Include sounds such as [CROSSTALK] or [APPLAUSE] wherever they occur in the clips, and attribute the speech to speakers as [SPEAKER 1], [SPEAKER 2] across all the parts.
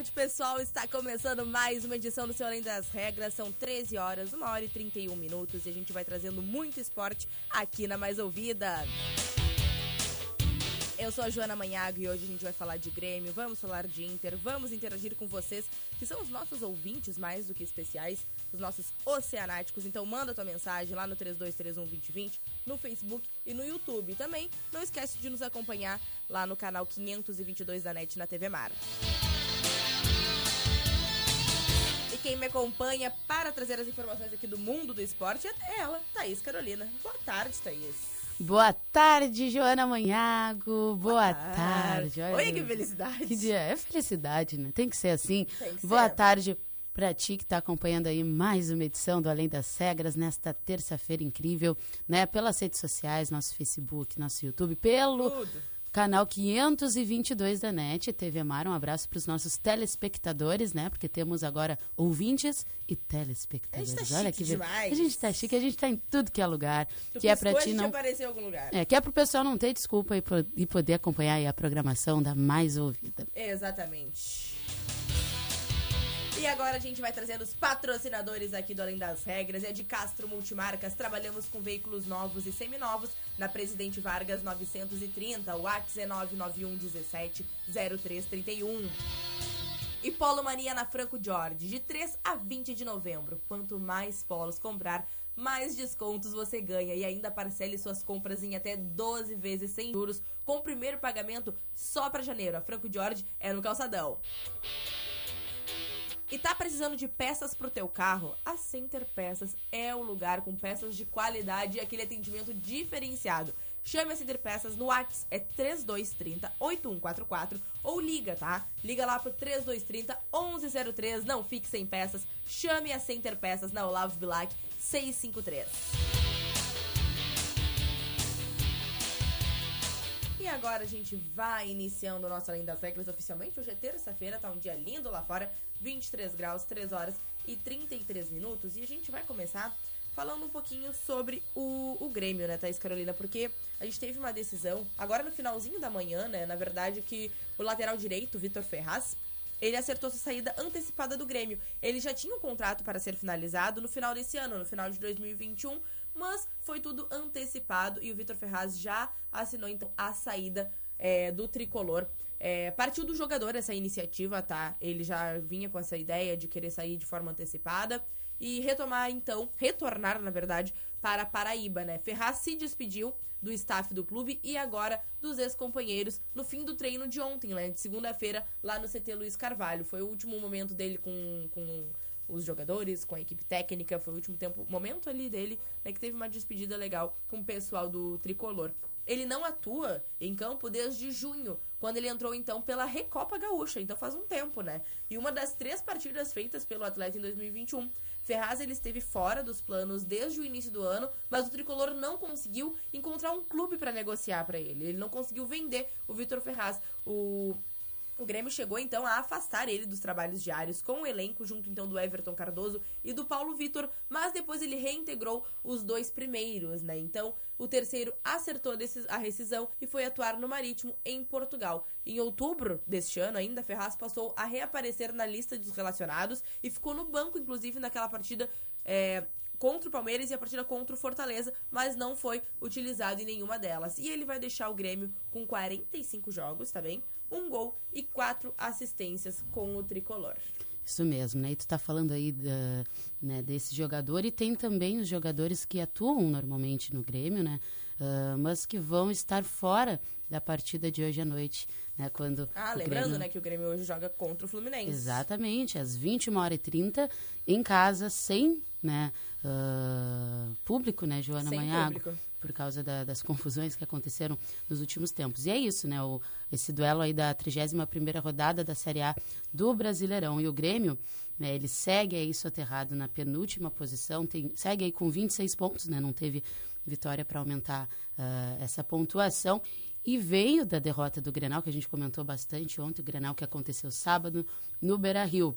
[SPEAKER 1] Tarde, pessoal. Está começando mais uma edição do Seu Além das Regras. São 13 horas, 1 hora e 31 minutos. E a gente vai trazendo muito esporte aqui na Mais Ouvida. Eu sou a Joana Manhago e hoje a gente vai falar de Grêmio, vamos falar de Inter, vamos interagir com vocês, que são os nossos ouvintes mais do que especiais, os nossos oceanáticos. Então manda tua mensagem lá no 32312020, no Facebook e no YouTube. Também não esquece de nos acompanhar lá no canal 522 da NET na TV Mar. Quem me acompanha para trazer as informações aqui do mundo do esporte é ela, Thaís Carolina. Boa tarde, Thaís.
[SPEAKER 2] Boa tarde, Joana Manhago. Boa, tarde.
[SPEAKER 1] Olha Oi, que felicidade.
[SPEAKER 2] Que dia. É felicidade, né? Tem que ser assim.
[SPEAKER 1] Que
[SPEAKER 2] Boa
[SPEAKER 1] ser.
[SPEAKER 2] tarde para ti que está acompanhando aí mais uma edição do Além das Regras nesta terça-feira incrível, né? Pelas redes sociais, nosso Facebook, nosso YouTube, pelo
[SPEAKER 1] Tudo.
[SPEAKER 2] Canal 522 da NET, TV Mar. Um abraço para os nossos telespectadores, né? Porque temos agora ouvintes e telespectadores.
[SPEAKER 1] A gente tá
[SPEAKER 2] Olha que
[SPEAKER 1] demais.
[SPEAKER 2] A gente tá chique, a gente tá em tudo que é lugar.
[SPEAKER 1] Tu
[SPEAKER 2] que é para ti não
[SPEAKER 1] apareceu em algum lugar.
[SPEAKER 2] é, que é pro pessoal não ter desculpa e, e poder acompanhar a programação da mais ouvida.
[SPEAKER 1] Exatamente. E agora a gente vai trazendo os patrocinadores aqui do Além das Regras. É de Castro Multimarcas. Trabalhamos com veículos novos e seminovos na Presidente Vargas 930. O WhatsApp é 99117 0331. E Polo Mania na Franco Jorge, de 3 a 20 de novembro. Quanto mais polos comprar, mais descontos você ganha. E ainda parcele suas compras em até 12 vezes sem juros, com o primeiro pagamento só para janeiro. A Franco Jorge é no calçadão. E tá precisando de peças pro teu carro? A Center Peças é o lugar com peças de qualidade e aquele atendimento diferenciado. Chame a Center Peças no WhatsApp, é 3230 8144 ou liga, tá? Liga lá pro 3230 1103, não fique sem peças. Chame a Center Peças na Olavo Bilac 653. E agora a gente vai iniciando o nosso Além das Regras oficialmente. Hoje é terça-feira, tá um dia lindo lá fora, 23 graus, 3 horas e 33 minutos. E a gente vai começar falando um pouquinho sobre o, o Grêmio, né, Thaís Carolina? Porque a gente teve uma decisão, agora no finalzinho da manhã, né, na verdade, que o lateral direito, Vitor Ferraz, ele acertou sua saída antecipada do Grêmio. Ele já tinha um contrato para ser finalizado no final desse ano, no final de 2021, mas foi tudo antecipado e o Vitor Ferraz já assinou então a saída é, do tricolor. É, partiu do jogador essa iniciativa, tá? Ele já vinha com essa ideia de querer sair de forma antecipada e retomar então, retornar na verdade, para Paraíba, né? Ferraz se despediu do staff do clube e agora dos ex-companheiros no fim do treino de ontem, né? De segunda-feira, lá no CT Luiz Carvalho. Foi o último momento dele com, com os jogadores, com a equipe técnica. Foi o último tempo, momento ali dele, né? Que teve uma despedida legal com o pessoal do tricolor. Ele não atua em campo desde junho, quando ele entrou então pela Recopa Gaúcha, então faz um tempo, né? E uma das três partidas feitas pelo atleta em 2021, Ferraz ele esteve fora dos planos desde o início do ano, mas o tricolor não conseguiu encontrar um clube para negociar para ele. Ele não conseguiu vender o Vitor Ferraz. O o Grêmio chegou então a afastar ele dos trabalhos diários com o elenco, junto então do Everton Cardoso e do Paulo Vitor, mas depois ele reintegrou os dois primeiros, né? Então o terceiro acertou a rescisão e foi atuar no Marítimo em Portugal. Em outubro deste ano, ainda, Ferraz passou a reaparecer na lista dos relacionados e ficou no banco, inclusive, naquela partida. é, contra o Palmeiras e a partida contra o Fortaleza, mas não foi utilizado em nenhuma delas. E ele vai deixar o Grêmio com 45 jogos, tá bem? Um gol e quatro assistências com o tricolor.
[SPEAKER 2] Isso mesmo, né? E tu tá falando aí da, né, desse jogador e tem também os jogadores que atuam normalmente no Grêmio, né? Ah, mas que vão estar fora da partida de hoje à noite, né? Quando
[SPEAKER 1] ah, lembrando, Grêmio... né, que o Grêmio hoje joga contra o Fluminense.
[SPEAKER 2] Exatamente, às 21h30, em casa, sem né, uh, público, né, Joana Sem Manhago? Por causa da, das confusões que aconteceram nos últimos tempos. E é isso, né? O, esse duelo aí da 31ª rodada da Série A do Brasileirão. E o Grêmio, né, ele segue aí soterrado na penúltima posição, tem, segue aí com 26 pontos, né? Não teve vitória para aumentar uh, essa pontuação. E veio da derrota do Grenal, que a gente comentou bastante ontem, o Grenal que aconteceu sábado no Beira-Rio.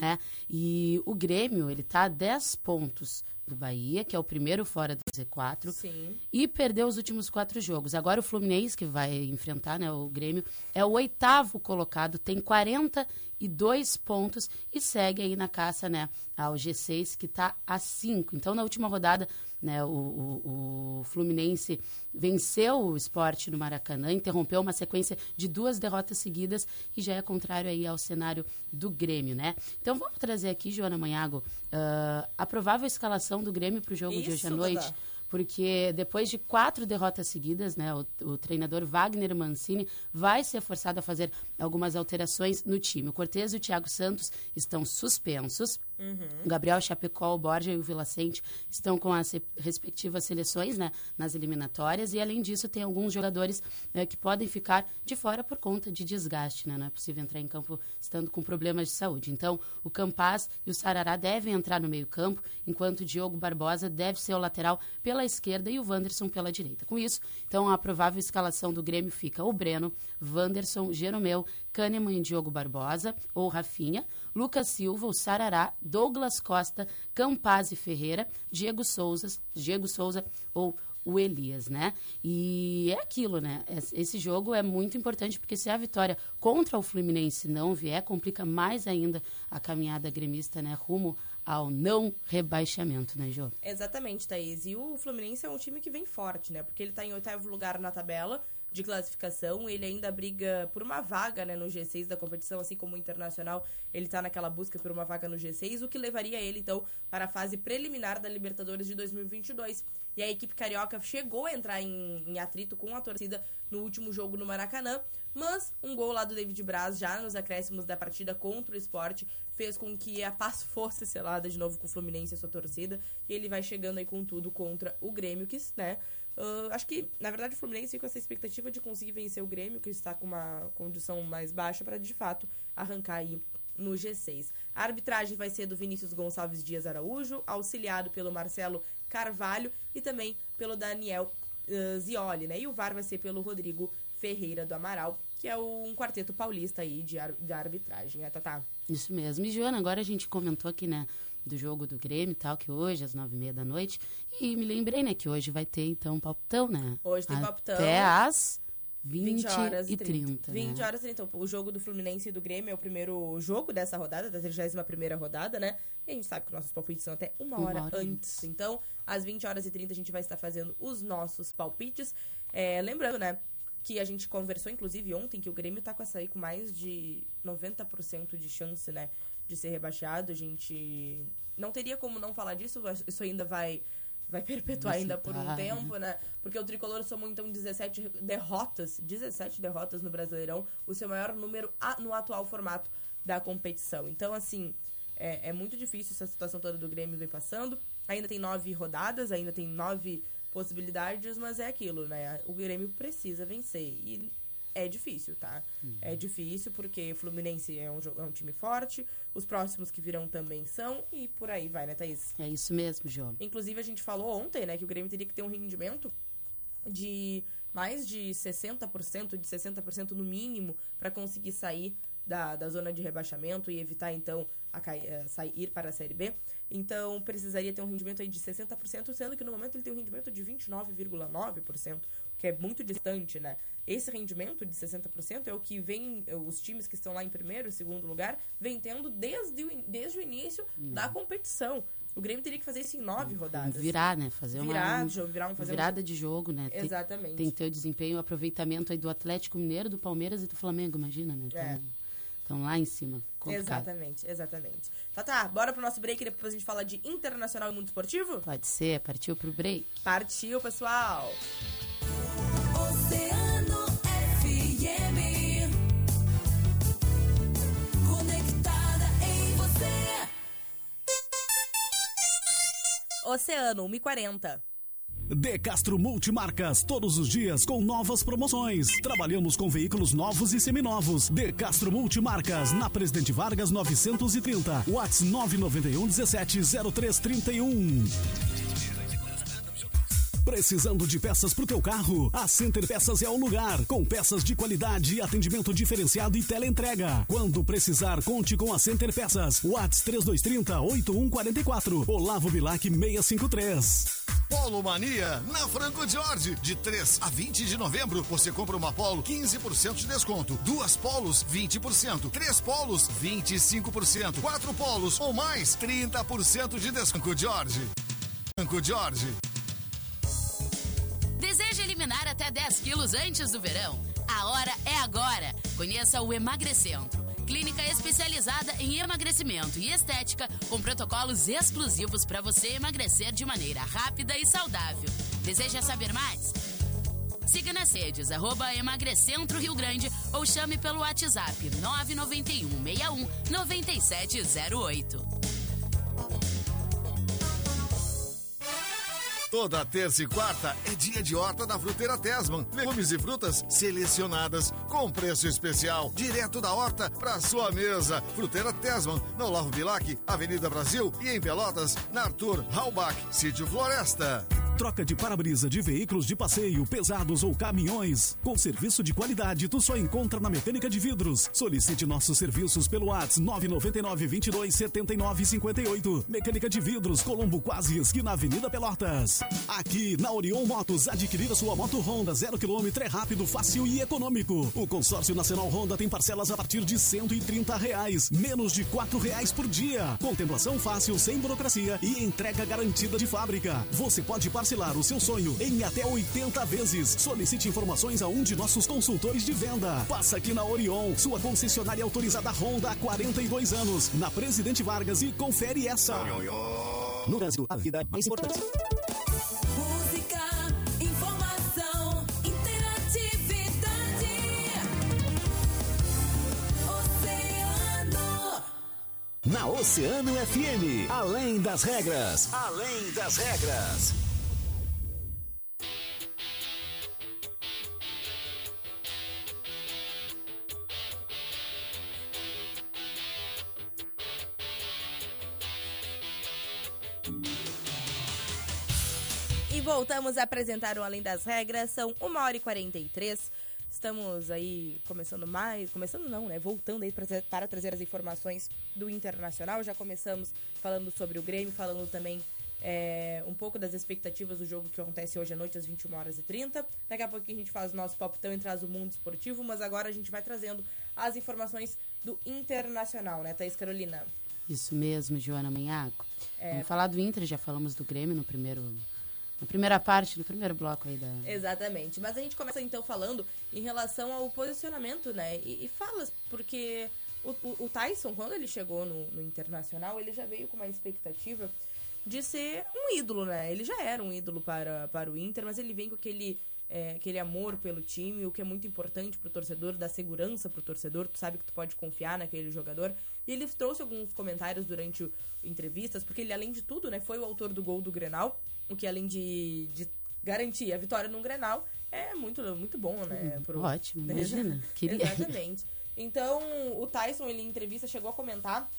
[SPEAKER 2] Né? E o Grêmio, ele tá a 10 pontos do Bahia, que é o primeiro fora do Z4.
[SPEAKER 1] Sim.
[SPEAKER 2] E perdeu os últimos quatro jogos. Agora o Fluminense, que vai enfrentar né, o Grêmio, é o oitavo colocado, tem 42 pontos e segue aí na caça né, ao G6, que está a 5. Então, na última rodada, né, o, o, o, Fluminense venceu o esporte no Maracanã, interrompeu uma sequência de duas derrotas seguidas e já é contrário aí ao cenário do Grêmio, né? Então vamos trazer aqui, Joana Manhago, uh, a provável escalação do Grêmio para o jogo Isso, de hoje à noite. Dada porque depois de quatro derrotas seguidas, né, o, o, treinador Wagner Mancini vai ser forçado a fazer algumas alterações no time. O Cortez e o Thiago Santos estão suspensos. Uhum. Gabriel Chapecó, o Borja e o Vila Sente estão com as respectivas seleções né, nas eliminatórias. E, além disso, tem alguns jogadores né, que podem ficar de fora por conta de desgaste. Né? Não é possível entrar em campo estando com problemas de saúde. Então, o Campaz e o Sarará devem entrar no meio-campo, enquanto o Diogo Barbosa deve ser o lateral pela esquerda e o Wanderson pela direita. Com isso, então, a provável escalação do Grêmio fica o Breno, Wanderson, Jeromeu, Kahneman e Diogo Barbosa, ou Rafinha, Lucas Silva, o Sarará, Douglas Costa, Campaz e Ferreira, Diego Souza, Diego Souza ou o Elias, né? E é aquilo, né? Esse jogo é muito importante porque se a vitória contra o Fluminense não vier, complica mais ainda a caminhada gremista, né? Rumo ao não rebaixamento, né, Jô?
[SPEAKER 1] Exatamente, Thaís. E o Fluminense é um time que vem forte, né? Porque ele tá em oitavo lugar na tabela, de classificação. Ele ainda briga por uma vaga né, no G6 da competição, assim como o Internacional. Ele está naquela busca por uma vaga no G6, o que levaria ele, então, para a fase preliminar da Libertadores de 2022. E a equipe carioca chegou a entrar em, em atrito com a torcida no último jogo no Maracanã, mas um gol lá do David Braz, já nos acréscimos da partida contra o esporte, fez com que a paz [LAUGHS] fosse selada de novo com o Fluminense e sua torcida. E ele vai chegando aí com tudo contra o Grêmio, que, né? Uh, acho que, na verdade, o Fluminense fica com essa expectativa de conseguir vencer o Grêmio, que está com uma condição mais baixa, para de fato arrancar aí no G6. A arbitragem vai ser do Vinícius Gonçalves Dias Araújo, auxiliado pelo Marcelo Carvalho e também pelo Daniel uh, Zioli, né? E o VAR vai ser pelo Rodrigo Ferreira do Amaral, que é um quarteto paulista aí de, ar de arbitragem, é, Tatá?
[SPEAKER 2] Isso mesmo. E, Joana, agora a gente comentou aqui, né? Do jogo do Grêmio e tal, que hoje, às nove e meia da noite. E me lembrei, né, que hoje vai ter, então, palpitão, né?
[SPEAKER 1] Hoje tem palpitão.
[SPEAKER 2] Até às 20, 20 horas e 30. 30
[SPEAKER 1] 20 né? horas e 30. O jogo do Fluminense e do Grêmio é o primeiro jogo dessa rodada, da 31 rodada, né? E a gente sabe que nossos palpites são até uma hora, uma hora antes. antes. Então, às 20 horas e 30 a gente vai estar fazendo os nossos palpites. É, lembrando, né? Que a gente conversou, inclusive, ontem, que o Grêmio tá com essa aí com mais de 90% de chance, né? De ser rebaixado. A gente não teria como não falar disso, isso ainda vai vai perpetuar ainda por um tempo, né? Porque o Tricolor somou então 17 derrotas, 17 derrotas no Brasileirão, o seu maior número no atual formato da competição. Então, assim, é, é muito difícil essa situação toda do Grêmio vem passando. Ainda tem nove rodadas, ainda tem nove possibilidades, mas é aquilo, né? O Grêmio precisa vencer. E é difícil, tá? Uhum. É difícil porque o Fluminense é um, é um time forte, os próximos que virão também são, e por aí vai, né, Thaís?
[SPEAKER 2] É isso mesmo, João.
[SPEAKER 1] Inclusive, a gente falou ontem, né, que o Grêmio teria que ter um rendimento de mais de 60%, de 60% no mínimo, para conseguir sair da, da zona de rebaixamento e evitar, então, a uh, sair para a Série B. Então, precisaria ter um rendimento aí de 60%, sendo que no momento ele tem um rendimento de 29,9%, que é muito distante, né? Esse rendimento de 60% é o que vem, os times que estão lá em primeiro e segundo lugar, vem tendo desde o, desde o início uhum. da competição. O Grêmio teria que fazer isso em nove rodadas.
[SPEAKER 2] Virar, né? Fazer
[SPEAKER 1] virar,
[SPEAKER 2] uma,
[SPEAKER 1] virar um, fazer
[SPEAKER 2] virada um... de jogo, né?
[SPEAKER 1] Exatamente.
[SPEAKER 2] Tem, tem que ter o desempenho, o aproveitamento aí do Atlético Mineiro, do Palmeiras e do Flamengo, imagina, né? Então, é. Estão lá em cima. Complicado.
[SPEAKER 1] Exatamente, exatamente. Tá, tá. Bora pro nosso break e depois a gente fala de internacional e mundo esportivo?
[SPEAKER 2] Pode ser. Partiu pro break.
[SPEAKER 1] Partiu, pessoal.
[SPEAKER 3] Oceano,
[SPEAKER 1] 1,40.
[SPEAKER 3] De Castro Multimarcas, todos os dias com novas promoções. Trabalhamos com veículos novos e seminovos. De Castro Multimarcas, na Presidente Vargas 930, Watts 991 17 0331. Precisando de peças pro teu carro? A Center Peças é o lugar. Com peças de qualidade, atendimento diferenciado e teleentrega. Quando precisar, conte com a Center Peças. Watts 3230 8144. Olavo Bilac 653.
[SPEAKER 4] Polo Mania na Franco Jorge. De 3 a 20 de novembro, você compra uma Polo 15% de desconto. Duas Polos 20%. Três Polos 25%. Quatro Polos ou mais 30% de desconto. Jorge. Franco Jorge.
[SPEAKER 5] Até 10 quilos antes do verão? A hora é agora. Conheça o Emagrecentro. Clínica especializada em emagrecimento e estética, com protocolos exclusivos para você emagrecer de maneira rápida e saudável. Deseja saber mais? Siga nas redes, arroba Emagrecentro Rio Grande ou chame pelo WhatsApp 991 61 9708.
[SPEAKER 4] Toda terça e quarta é dia de horta da Fruteira Tesman. Legumes e frutas selecionadas com preço especial, direto da horta para sua mesa. Fruteira Tesman, no Olavo Bilac, Avenida Brasil e em Pelotas, na Arthur Halbach, Sítio Floresta.
[SPEAKER 3] Troca de para-brisa de veículos de passeio, pesados ou caminhões. Com serviço de qualidade, tu só encontra na Mecânica de Vidros. Solicite nossos serviços pelo WhatsApp 999 22 79 58. Mecânica de Vidros, Colombo Quase, esquina Avenida Pelotas. Aqui na Orion Motos, adquirir a sua moto Honda 0 km é rápido, fácil e econômico. O consórcio nacional Honda tem parcelas a partir de 130 reais, menos de 4 reais por dia. Contemplação fácil, sem burocracia e entrega garantida de fábrica. Você pode parcelar o seu sonho em até 80 vezes. Solicite informações a um de nossos consultores de venda. Passa aqui na Orion, sua concessionária autorizada Honda há 42 anos, na Presidente Vargas e confere essa.
[SPEAKER 6] No Brasil, a vida é mais importante.
[SPEAKER 7] Música, informação, interatividade. Oceano.
[SPEAKER 8] Na Oceano FM, além das regras, além das regras.
[SPEAKER 1] Voltamos a apresentar o Além das Regras. São 1 hora e 43. Estamos aí começando mais. Começando não, né? Voltando aí pra, para trazer as informações do Internacional. Já começamos falando sobre o Grêmio, falando também é, um pouco das expectativas do jogo que acontece hoje à noite, às 21 horas e 30. Daqui a pouquinho a gente faz o nosso palpitão e traz o mundo esportivo, mas agora a gente vai trazendo as informações do Internacional, né, Thaís Carolina?
[SPEAKER 2] Isso mesmo, Joana Manhaco.
[SPEAKER 1] É.
[SPEAKER 2] Vamos falar do Inter, já falamos do Grêmio no primeiro. Primeira parte, no primeiro bloco aí da.
[SPEAKER 1] Exatamente. Mas a gente começa então falando em relação ao posicionamento, né? E, e falas, porque o, o- o Tyson, quando ele chegou no, no Internacional, ele já veio com uma expectativa de ser um ídolo, né? Ele já era um ídolo para, para o Inter, mas ele vem com aquele, é, aquele amor pelo time, o que é muito importante pro torcedor, dar segurança pro torcedor, tu sabe que tu pode confiar naquele jogador. E ele trouxe alguns comentários durante entrevistas, porque ele, além de tudo, né, foi o autor do gol do Grenal, o que além de, de garantir a vitória no Grenal, é muito, muito bom, né? pro-
[SPEAKER 2] Ótimo, [LAUGHS] imagina. Queria.
[SPEAKER 1] Exatamente. Então, o Tyson, ele em entrevista chegou a comentar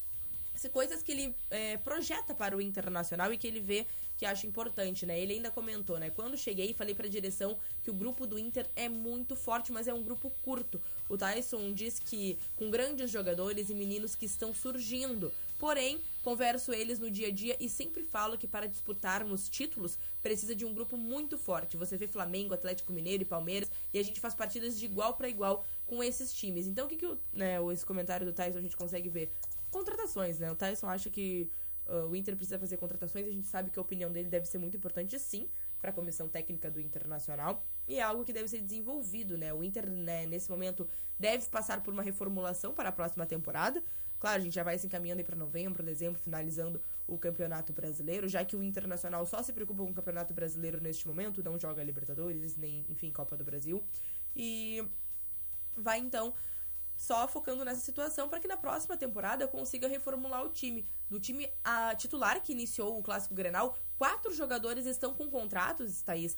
[SPEAKER 1] se coisas que ele é, projeta para o internacional e que ele vê que acha importante, né? Ele ainda comentou, né? Quando cheguei, falei para a direção que o grupo do Inter é muito forte, mas é um grupo curto. O Tyson diz que com grandes jogadores e meninos que estão surgindo. Porém, converso eles no dia a dia e sempre falo que para disputarmos títulos precisa de um grupo muito forte. Você vê Flamengo, Atlético Mineiro e Palmeiras e a gente faz partidas de igual para igual com esses times. Então, o que, que o, né, esse comentário do Tyson a gente consegue ver? Contratações, né? O Tyson acha que ah, o Inter precisa fazer contratações. A gente sabe que a opinião dele deve ser muito importante, sim, para a comissão técnica do Internacional. E é algo que deve ser desenvolvido, né? O Inter, né, nesse momento, deve passar por uma reformulação para a próxima temporada. Claro, a gente já vai se encaminhando para novembro, dezembro, finalizando o Campeonato Brasileiro, já que o Internacional só se preocupa com o Campeonato Brasileiro neste momento, não joga Libertadores, nem, enfim, Copa do Brasil. E vai então só focando nessa situação para que na próxima temporada consiga reformular o time. Do time a titular que iniciou o Clássico Grenal, quatro jogadores estão com contratos, Thaís,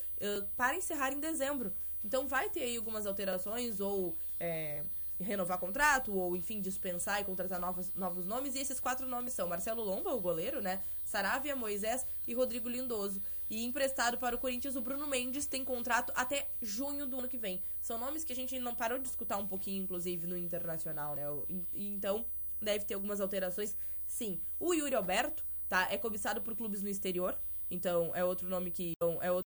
[SPEAKER 1] para encerrar em dezembro. Então vai ter aí algumas alterações ou é, renovar contrato ou, enfim, dispensar e contratar novos, novos nomes. E esses quatro nomes são Marcelo Lomba, o goleiro, né? Saravia, Moisés e Rodrigo Lindoso. E emprestado para o Corinthians, o Bruno Mendes tem contrato até junho do ano que vem. São nomes que a gente não parou de escutar um pouquinho, inclusive, no Internacional, né? Então, deve ter algumas alterações, sim. O Yuri Alberto, tá? É cobiçado por clubes no exterior. Então, é outro nome que... então, É outro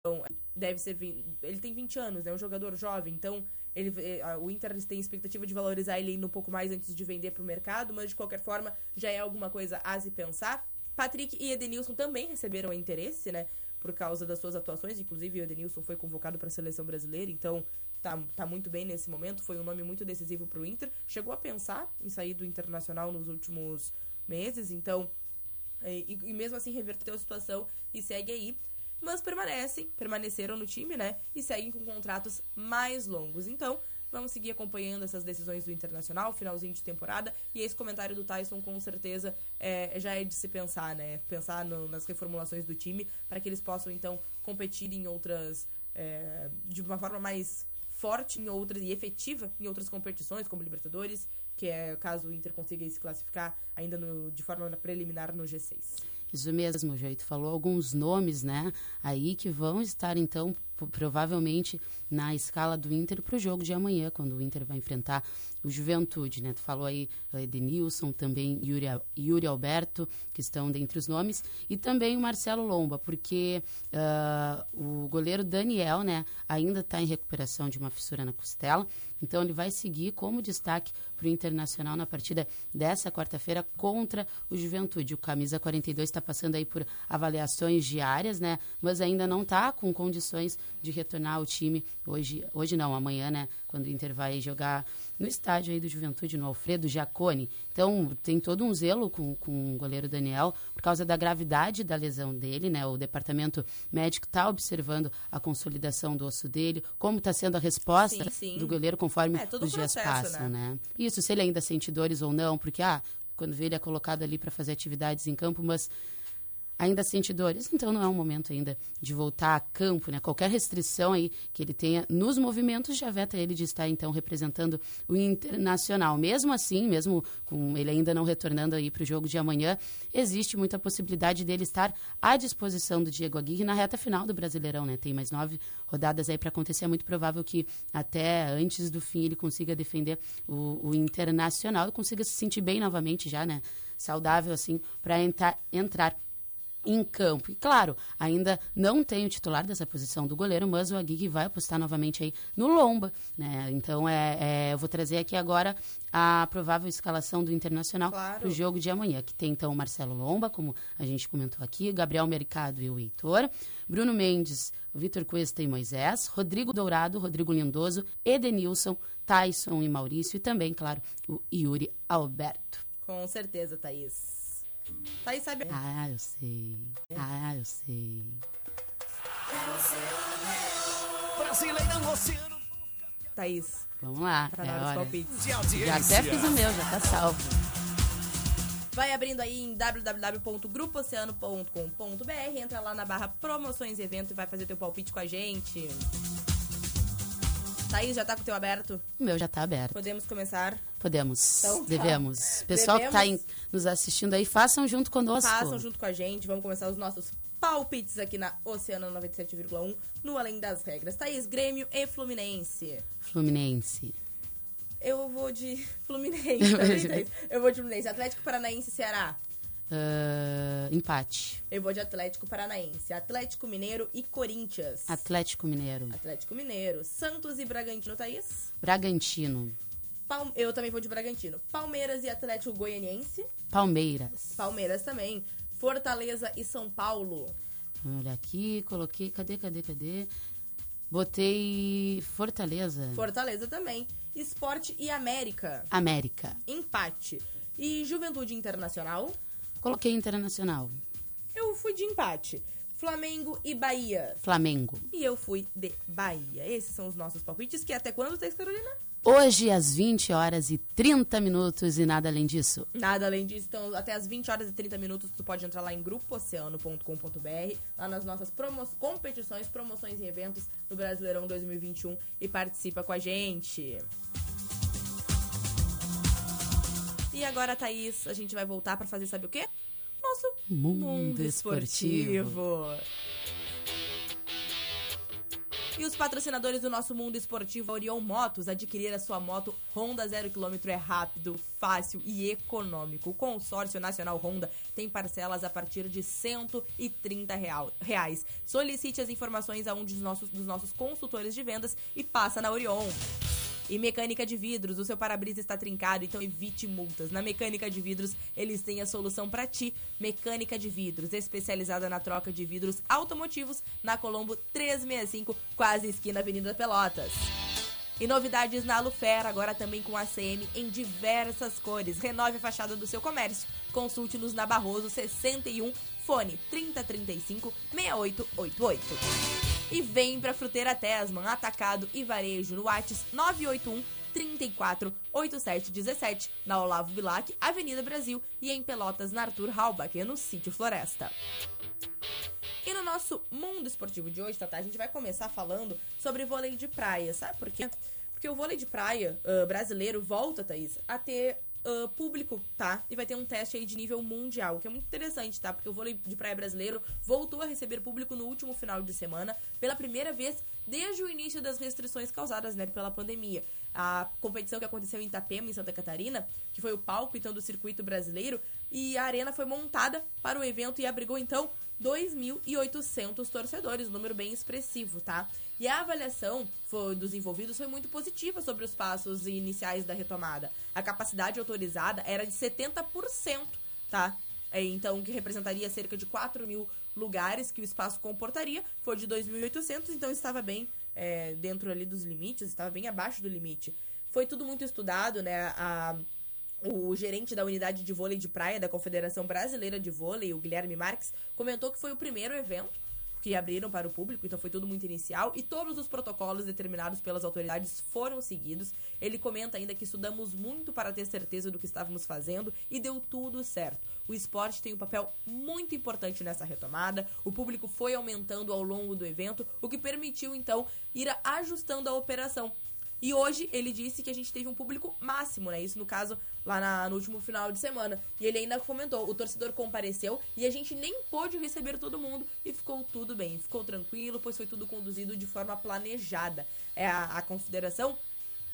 [SPEAKER 1] então, deve ser. Ele tem 20 anos, né? É um jogador jovem, então ele, eh, o Inter tem expectativa de valorizar ele ainda um pouco mais antes de vender pro mercado, mas de qualquer forma já é alguma coisa a se pensar. Patrick e Edenilson também receberam interesse, né? Por causa das suas atuações. Inclusive, o Edenilson foi convocado para a seleção brasileira, então tá, tá muito bem nesse momento. Foi um nome muito decisivo pro Inter. Chegou a pensar em sair do Internacional nos últimos meses, então e, e mesmo assim reverteu a situação e segue aí. Mas permanecem, permaneceram no time, né? E seguem com contratos mais longos. Então, vamos seguir acompanhando essas decisões do Internacional, finalzinho de temporada. E esse comentário do Tyson, com certeza, é, já é de se pensar, né? Pensar no- nas reformulações do time para que eles possam, então, competir em outras. é, de uma forma mais forte em outras e efetiva em outras competições, como Libertadores, que é caso o Inter consiga se classificar ainda no- de forma preliminar no G6.
[SPEAKER 2] Isso mesmo, Jeito. Falou alguns nomes, né? Aí que vão estar, então, provavelmente na escala do Inter para o jogo de amanhã, quando o Inter vai enfrentar o Juventude, né? Tu falou aí eh, Edenilson, também Yuri, Yuri Alberto, que estão dentre os nomes, e também o Marcelo Lomba, porque ah, o goleiro Daniel, né, ainda está em recuperação de uma fissura na costela, então ele vai seguir como destaque para o Internacional na partida dessa quarta-feira contra o Juventude. O camisa 42 está passando aí por avaliações diárias, né? Mas ainda não está com condições de retornar ao time hoje, hoje não, amanhã, né? Quando o Inter vai jogar no estádio aí do Juventude, no Alfredo Jacone. Então tem todo um zelo com, com o goleiro Daniel por causa da gravidade da lesão dele, né? O departamento médico está observando a consolidação do osso dele, como está sendo a resposta
[SPEAKER 1] Sim, sim.
[SPEAKER 2] do goleiro conforme
[SPEAKER 1] É,
[SPEAKER 2] os
[SPEAKER 1] um
[SPEAKER 2] dias
[SPEAKER 1] processo,
[SPEAKER 2] passam,
[SPEAKER 1] né?
[SPEAKER 2] né? Isso, se ele ainda sente dores ou não, porque, ah, quando vê ele é colocado ali para fazer atividades em campo, mas ainda sente dores, então não é um momento ainda de voltar a campo, né? Qualquer restrição aí que ele tenha nos movimentos já veta ele de estar então representando o Internacional. Mesmo assim, mesmo com ele ainda não retornando aí para o jogo de amanhã, existe muita possibilidade dele estar à disposição do Diego Aguirre na reta final do Brasileirão, né? Tem mais nove rodadas aí para acontecer, é muito provável que até antes do fim ele consiga defender o, o Internacional consiga se sentir bem novamente já, né? Saudável assim para entrar em campo. E claro, ainda não tem o titular dessa posição do goleiro, mas o Aguirre vai apostar novamente aí no Lomba, né? Então é, é, eu vou trazer aqui agora a provável escalação do Internacional
[SPEAKER 1] Claro.
[SPEAKER 2] para o jogo de amanhã, que tem então o Marcelo Lomba, como a gente comentou aqui, Gabriel Mercado e o Heitor, Bruno Mendes, Vitor Cuesta e Moisés, Rodrigo Dourado, Rodrigo Lindoso, Edenilson, Tyson e Maurício e também, claro, o Yuri Alberto.
[SPEAKER 1] Com certeza, Thaís. Thaís sabe.
[SPEAKER 2] Ah, eu sei. Ah, eu sei.
[SPEAKER 6] Brasileirão Oceano.
[SPEAKER 1] Thaís,
[SPEAKER 2] Vamos lá.
[SPEAKER 1] tá
[SPEAKER 2] é
[SPEAKER 1] hora palpites.
[SPEAKER 2] Já até fiz o meu, já tá salvo.
[SPEAKER 1] Vai abrindo aí em www.grupooceano.com.br, entra lá na barra promoções e evento e vai fazer teu palpite com a gente. Thaís, já tá com o teu aberto?
[SPEAKER 2] O meu já tá aberto.
[SPEAKER 1] Podemos começar?
[SPEAKER 2] Podemos.
[SPEAKER 1] Então tá.
[SPEAKER 2] Devemos. Pessoal que tá
[SPEAKER 1] Devemos.
[SPEAKER 2] nos assistindo aí, façam junto conosco.
[SPEAKER 1] Façam junto com a gente, vamos começar os nossos palpites aqui na Oceano 97,1 no Além das Regras. Thaís, Grêmio e Fluminense.
[SPEAKER 2] Fluminense.
[SPEAKER 1] Eu vou de [LAUGHS] Fluminense. [LAUGHS] Eu vou de Fluminense. Atlético Paranaense e Ceará.
[SPEAKER 2] Ah, empate.
[SPEAKER 1] Eu vou de Atlético Paranaense. Atlético Mineiro e Corinthians.
[SPEAKER 2] Atlético Mineiro.
[SPEAKER 1] Atlético Mineiro. Santos e Bragantino, Thaís.
[SPEAKER 2] Bragantino.
[SPEAKER 1] Palme- Eu também vou de Bragantino. Palmeiras e Atlético Goianiense.
[SPEAKER 2] Palmeiras.
[SPEAKER 1] Palmeiras também. Fortaleza e São Paulo.
[SPEAKER 2] Vamos olhar aqui, coloquei. Cadê, cadê, cadê? Botei Fortaleza.
[SPEAKER 1] Fortaleza também. Esporte e América.
[SPEAKER 2] América.
[SPEAKER 1] Empate. E Juventude Internacional.
[SPEAKER 2] Coloquei Internacional.
[SPEAKER 1] Eu fui de empate. Flamengo e Bahia.
[SPEAKER 2] Flamengo.
[SPEAKER 1] E eu fui de Bahia. Esses são os nossos palpites. Que até quando, Thaís Carolina?
[SPEAKER 2] hoje às 20 horas e 30 minutos e nada além disso.
[SPEAKER 1] Nada além disso, então até as 20 horas e 30 minutos tu pode entrar lá em grupooceano.com.br, lá nas nossas promo competições, promoções e eventos do Brasileirão 2021 e participa com a gente. E agora, Thaís, a gente vai voltar pra fazer sabe o quê? Nosso
[SPEAKER 2] Mundo Esportivo.
[SPEAKER 1] E os patrocinadores do nosso mundo esportivo, Orion Motos, adquirir a sua moto Honda 0km é rápido, fácil e econômico. O consórcio nacional Honda tem parcelas a partir de R$ 130 real- reais. Solicite as informações a um dos nossos, dos nossos consultores de vendas e passa na Orion. E mecânica de vidros, o seu para-brisa está trincado, então evite multas. Na mecânica de vidros, eles têm a solução para ti. Mecânica de vidros, especializada na troca de vidros automotivos, na Colombo 365, quase esquina Avenida Pelotas. E novidades na Alufer, agora também com ACM em diversas cores. Renove a fachada do seu comércio. Consulte-nos na Barroso 61, fone 3035 6888. E vem pra Fruteira Tesman, atacado e varejo no Whats 981 34 87 17, na Olavo Bilac, Avenida Brasil e em Pelotas, na Arthur Halbach, no Sítio Floresta. E no nosso mundo esportivo de hoje, Tata, a gente vai começar falando sobre vôlei de praia, sabe por quê? Porque o vôlei de praia ah, brasileiro volta, Thaís, a ter ah, público, tá? E vai ter um teste aí de nível mundial, que é muito interessante, tá? Porque o vôlei de praia brasileiro voltou a receber público no último final de semana, pela primeira vez desde o início das restrições causadas, né, pela pandemia. A competição que aconteceu em Itapema, em Santa Catarina, que foi o palco, então, do circuito brasileiro, e a arena foi montada para o evento e abrigou, então, 2.800 torcedores, um número bem expressivo, tá? E a avaliação foi- dos envolvidos foi muito positiva sobre os passos iniciais da retomada. A capacidade autorizada era de 70%, tá? É, então, que representaria cerca de 4 mil lugares que o espaço comportaria, foi de 2.800, então estava bem é, dentro ali dos limites, estava bem abaixo do limite. Foi tudo muito estudado, né? A, o gerente da unidade de vôlei de praia da Confederação Brasileira de Vôlei, o Guilherme Marques, comentou que foi o primeiro evento que abriram para o público, então foi tudo muito inicial e todos os protocolos determinados pelas autoridades foram seguidos. Ele comenta ainda que estudamos muito para ter certeza do que estávamos fazendo e deu tudo certo. O esporte tem um papel muito importante nessa retomada. O público foi aumentando ao longo do evento, o que permitiu então ir ajustando a operação. E hoje ele disse que a gente teve um público máximo, né? Isso no caso lá na- no último final de semana. E ele ainda comentou: o torcedor compareceu e a gente nem pôde receber todo mundo e ficou tudo bem, ficou tranquilo, pois foi tudo conduzido de forma planejada. É a, a confederação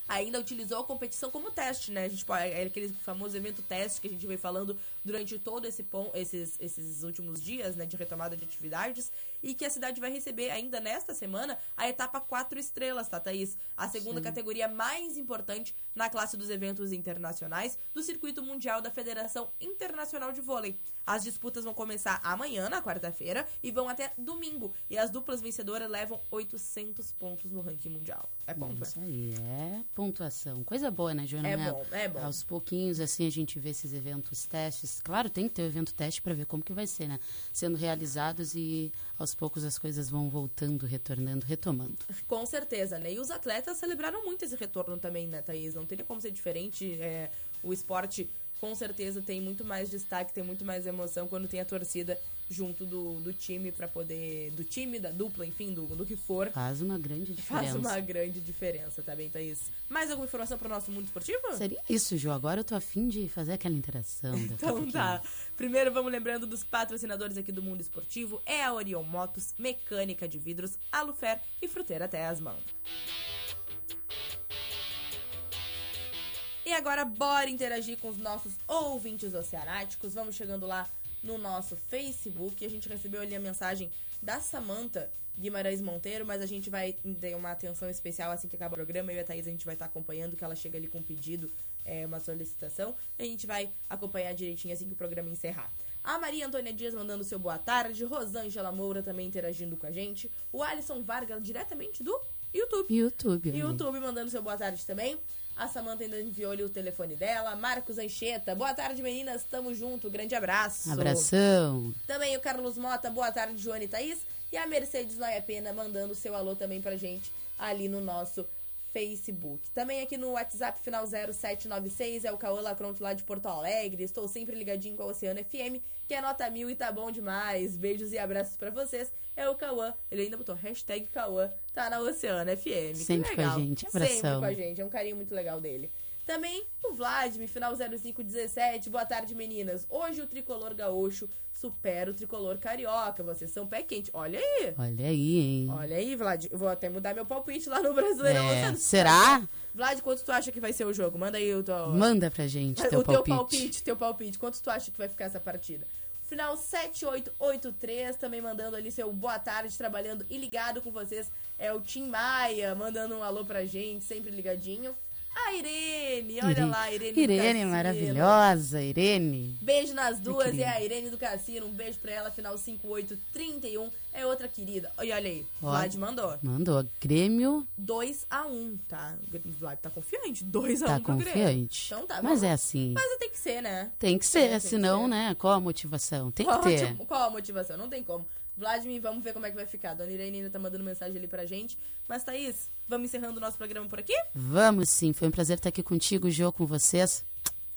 [SPEAKER 1] ainda utilizou a competição como teste, né? A gente é aquele famoso evento teste que a gente vem falando durante todo esse pon- esses, esses últimos dias, né, de retomada de atividades, e que a cidade vai receber ainda nesta semana a etapa 4 estrelas, tá, Thaís? A segunda categoria mais importante na classe dos eventos internacionais do circuito mundial da Federação Internacional de Vôlei. As disputas vão começar amanhã, na quarta-feira, e vão até domingo. E as duplas vencedoras levam 800 pontos no ranking mundial. É ponto,
[SPEAKER 2] Isso aí é pontuação. Coisa boa, né, Joana?
[SPEAKER 1] É
[SPEAKER 2] Mello?
[SPEAKER 1] bom, é bom.
[SPEAKER 2] Aos pouquinhos, assim, a gente vê esses eventos testes. Claro, tem que ter o evento teste para ver como que vai ser, né? Sendo realizados e aos poucos as coisas vão voltando, retornando, retomando.
[SPEAKER 1] Com certeza, né? E os atletas celebraram muito esse retorno também, né, Thaís? Não teria como ser diferente. é, o esporte, com certeza, tem muito mais destaque, tem muito mais emoção quando tem a torcida junto do, do time para poder. Do time, da dupla, enfim, do, do que for.
[SPEAKER 2] Faz uma grande diferença.
[SPEAKER 1] Faz uma grande diferença, tá bem, Thaís? Mais alguma informação pro nosso mundo esportivo?
[SPEAKER 2] Seria isso, Ju. Agora eu tô afim de fazer aquela interação.
[SPEAKER 1] Então tá. Primeiro vamos lembrando dos patrocinadores aqui do mundo esportivo. É a Orion Motos, Mecânica de Vidros, Alufer e Fruteira Tesman. E agora bora interagir com os nossos ouvintes oceanáticos. Vamos chegando lá no nosso Facebook. A gente recebeu ali a mensagem da Samanta Guimarães Monteiro, mas a gente vai ter uma atenção especial assim que acaba o programa. Eu e a Thaís a gente vai estar acompanhando, que ela chega ali com um pedido, é, uma solicitação. E a gente vai acompanhar direitinho assim que o programa encerrar. A Maria Antônia Dias mandando seu boa tarde. Rosângela Moura também interagindo com a gente. O Alisson Vargas, diretamente do YouTube.
[SPEAKER 2] YouTube.
[SPEAKER 1] YouTube mandando seu boa tarde também. A Samanta ainda enviou ali o telefone dela. Marcos Ancheta, boa tarde meninas, tamo junto, grande abraço.
[SPEAKER 2] Abração.
[SPEAKER 1] Também o Carlos Mota, boa tarde, Joane e Thaís. E a Mercedes Noia Pena mandando seu alô também pra gente ali no nosso Facebook. Também aqui no WhatsApp final 0796 é o Cauã Lacronte lá de Porto Alegre. Estou sempre ligadinho com a Oceano FM, que é nota mil e tá bom demais. Beijos e abraços pra vocês. É o Cauã. Ele ainda botou hashtag Cauã, tá na Oceano FM. Que
[SPEAKER 2] Sempre com a gente.
[SPEAKER 1] Sempre
[SPEAKER 2] Abração.
[SPEAKER 1] com a gente. É um carinho muito legal dele. Também o Vladimir, final 0517. Boa tarde, meninas. Hoje o tricolor gaúcho supera o tricolor carioca. Vocês são pé quente. Olha aí.
[SPEAKER 2] Olha aí, hein?
[SPEAKER 1] Olha aí, Vlad. Vou até mudar meu palpite lá no Brasileirão.
[SPEAKER 2] É, será?
[SPEAKER 1] Vlad, quanto tu acha que vai ser o jogo? Manda aí o teu,
[SPEAKER 2] Manda pra gente [LAUGHS]
[SPEAKER 1] o
[SPEAKER 2] teu
[SPEAKER 1] teu
[SPEAKER 2] palpite.
[SPEAKER 1] palpite. Teu palpite. Quanto tu acha que vai ficar essa partida? Final 7883, também mandando ali seu boa tarde, trabalhando e ligado com vocês. É o Tim Maia, mandando um alô pra gente, sempre ligadinho. A Irene, olha
[SPEAKER 2] Irene.
[SPEAKER 1] lá, a Irene.
[SPEAKER 2] Irene, maravilhosa, Irene.
[SPEAKER 1] Beijo nas duas, é a Irene do Cassino. Um beijo pra ela, final 5831. É outra querida. E olha aí,
[SPEAKER 2] Ó.
[SPEAKER 1] Vlad mandou.
[SPEAKER 2] Mandou. Grêmio
[SPEAKER 1] 2x1, tá? O Vlad tá confiante. 2x1
[SPEAKER 2] tá
[SPEAKER 1] Grêmio.
[SPEAKER 2] confiante.
[SPEAKER 1] Então tá,
[SPEAKER 2] Mas é assim.
[SPEAKER 1] Mas tem que ser, né?
[SPEAKER 2] Tem que ser,
[SPEAKER 1] tem que
[SPEAKER 2] senão,
[SPEAKER 1] ser.
[SPEAKER 2] né? Qual a motivação? Tem que
[SPEAKER 1] Qual, a
[SPEAKER 2] ter.
[SPEAKER 1] qual a motivação? Não tem como. Vladimir, vamos ver como é que vai ficar. Dona Irene ainda tá mandando mensagem ali pra gente. Mas, Thaís, vamos encerrando o nosso programa por aqui?
[SPEAKER 2] Vamos sim, foi um prazer estar aqui contigo, Jô, com vocês.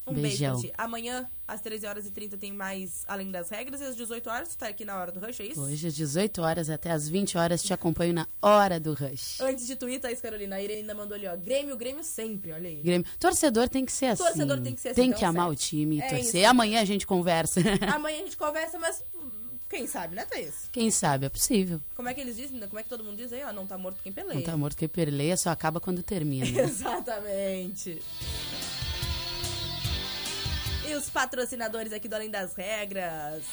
[SPEAKER 1] Um
[SPEAKER 2] Beijão.
[SPEAKER 1] beijo. Amanhã, às 13 horas e 30 tem mais Além das Regras. E às 18 horas, tu tá aqui na hora do Rush, é isso?
[SPEAKER 2] Hoje, às 18 horas até às 20 horas, te acompanho na Hora do Rush.
[SPEAKER 1] Antes de tu ir, Thaís Carolina, a Irene ainda mandou ali, ó. Grêmio, Grêmio sempre, olha aí.
[SPEAKER 2] Grêmio. Torcedor tem que ser assim.
[SPEAKER 1] Torcedor tem que ser assim,
[SPEAKER 2] Tem
[SPEAKER 1] então
[SPEAKER 2] que amar o time
[SPEAKER 1] É
[SPEAKER 2] torcer.
[SPEAKER 1] isso.
[SPEAKER 2] Amanhã a gente conversa.
[SPEAKER 1] Amanhã a gente conversa, mas quem sabe, né, Thaís?
[SPEAKER 2] Quem sabe, é possível.
[SPEAKER 1] Como é que eles dizem? Como é que todo mundo diz aí? Ó, não tá morto quem peleia.
[SPEAKER 2] Não tá morto que perleia, só acaba quando termina. [LAUGHS]
[SPEAKER 1] Exatamente. E os patrocinadores aqui do Além das Regras.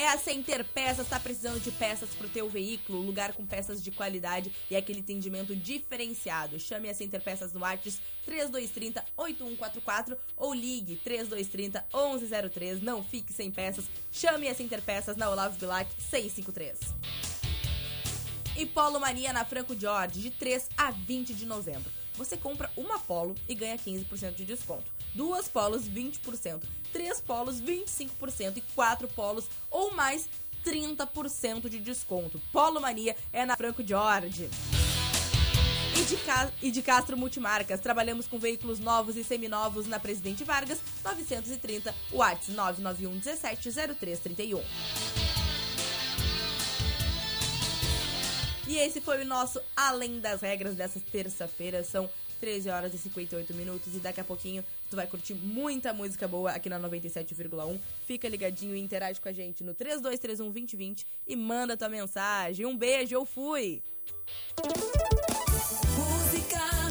[SPEAKER 1] É a Center Peças, tá precisando de peças pro teu veículo, lugar com peças de qualidade e aquele atendimento diferenciado. Chame a Center Peças no Artes 3230 8144 ou ligue 3230 1103. Não fique sem peças. Chame a Center Peças na Olavo Bilac 653 e Polo Mania na Franco Jorge, de 3 a 20 de novembro. Você compra uma polo e ganha 15% de desconto. Duas polos, 20%. Três polos, 25%. E quatro polos ou mais, 30% de desconto. Polo Mania é na Franco Jorge. E de, e de Castro Multimarcas, trabalhamos com veículos novos e seminovos na Presidente Vargas, 930, Whats 991 17 0331. E esse foi o nosso Além das Regras dessa terça-feira. São 13 horas e 58 minutos. E daqui a pouquinho tu vai curtir muita música boa aqui na 97,1. Fica ligadinho e interage com a gente no 3231 2020 e manda tua mensagem. Um beijo, eu fui!
[SPEAKER 7] Música